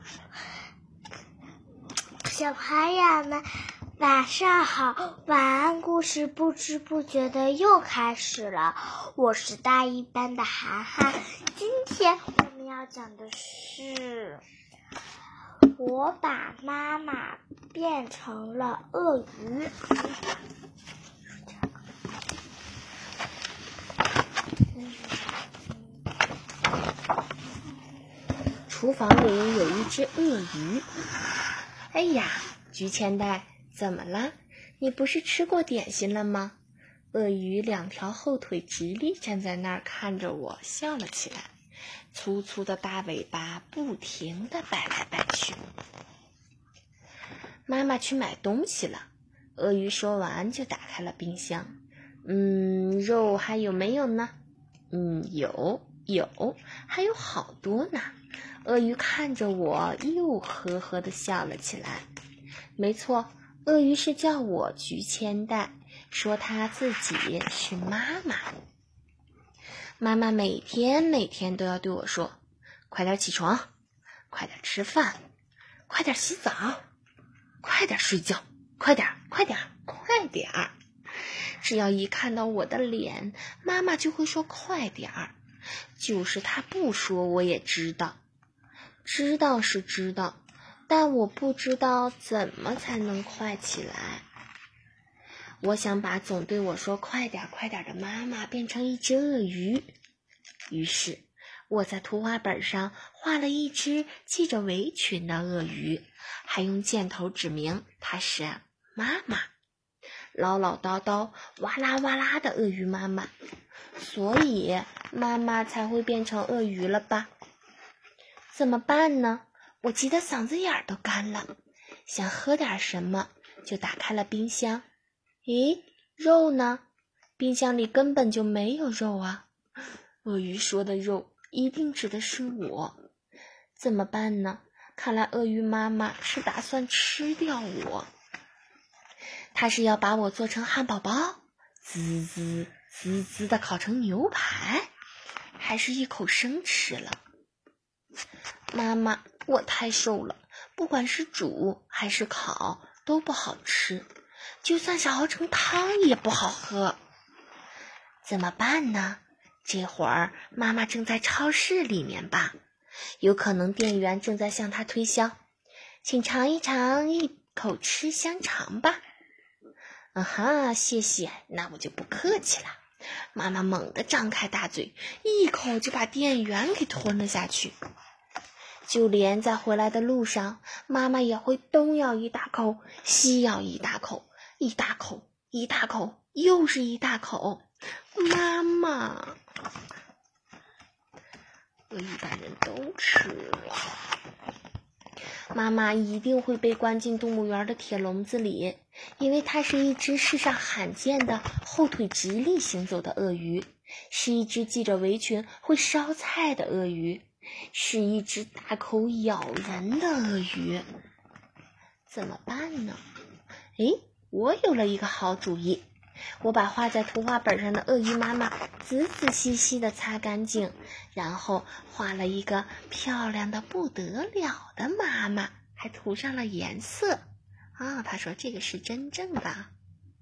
小朋友们，晚上好！晚安故事不知不觉的又开始了。我是大一班的涵涵，今天我们要讲的是，我把妈妈变成了鳄鱼。厨房里有一只鳄鱼。哎呀，菊千代，怎么了？你不是吃过点心了吗？鳄鱼两条后腿直立站在那儿看着我，笑了起来，粗粗的大尾巴不停的摆来摆去。妈妈去买东西了。鳄鱼说完就打开了冰箱。嗯，肉还有没有呢？嗯，有有，还有好多呢。鳄鱼看着我，又呵呵的笑了起来。没错，鳄鱼是叫我菊千代，说他自己是妈妈。妈妈每天每天都要对我说：“快点起床，快点吃饭，快点洗澡，快点睡觉，快点，快点，快点儿。”只要一看到我的脸，妈妈就会说：“快点儿。”就是她不说，我也知道。知道是知道，但我不知道怎么才能快起来。我想把总对我说“快点，快点”的妈妈变成一只鳄鱼。于是我在图画本上画了一只系着围裙的鳄鱼，还用箭头指明它是妈妈，唠唠叨叨、哇啦哇啦的鳄鱼妈妈。所以妈妈才会变成鳄鱼了吧？怎么办呢？我急得嗓子眼儿都干了，想喝点什么，就打开了冰箱。咦，肉呢？冰箱里根本就没有肉啊！鳄鱼说的肉一定指的是我。怎么办呢？看来鳄鱼妈妈是打算吃掉我。它是要把我做成汉堡包，滋滋滋滋的烤成牛排，还是一口生吃了？妈妈，我太瘦了，不管是煮还是烤都不好吃，就算是熬成汤也不好喝。怎么办呢？这会儿妈妈正在超市里面吧？有可能店员正在向她推销，请尝一尝，一口吃香肠吧。啊哈，谢谢，那我就不客气了。妈妈猛地张开大嘴，一口就把店员给吞了下去。就连在回来的路上，妈妈也会东咬一大口，西咬一大口，一大口一大口，又是一大口。妈妈，鳄鱼把人都吃了。妈妈一定会被关进动物园的铁笼子里，因为它是一只世上罕见的后腿直立行走的鳄鱼，是一只系着围裙会烧菜的鳄鱼。是一只大口咬人的鳄鱼，怎么办呢？哎，我有了一个好主意！我把画在图画本上的鳄鱼妈妈仔仔细细的擦干净，然后画了一个漂亮的不得了的妈妈，还涂上了颜色。啊，他说这个是真正的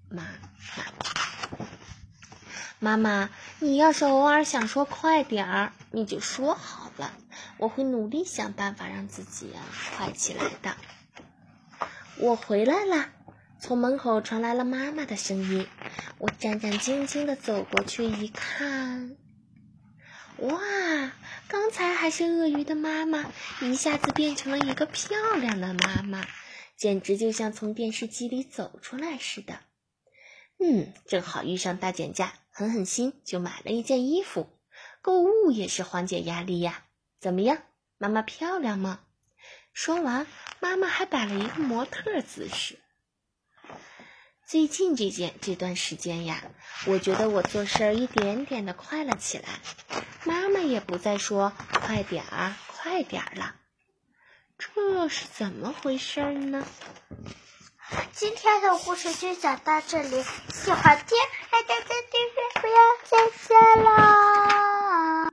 妈妈。妈妈，你要是偶尔想说快点儿，你就说好了，我会努力想办法让自己快起来的。我回来了，从门口传来了妈妈的声音。我战战兢兢地走过去一看，哇，刚才还是鳄鱼的妈妈，一下子变成了一个漂亮的妈妈，简直就像从电视机里走出来似的。嗯，正好遇上大减价。狠狠心就买了一件衣服，购物也是缓解压力呀。怎么样，妈妈漂亮吗？说完，妈妈还摆了一个模特姿势。最近这件这段时间呀，我觉得我做事儿一点点的快了起来，妈妈也不再说快点儿快点儿了，这是怎么回事呢？今天的故事就讲到这里，喜欢听，大家在订阅，不要再见了。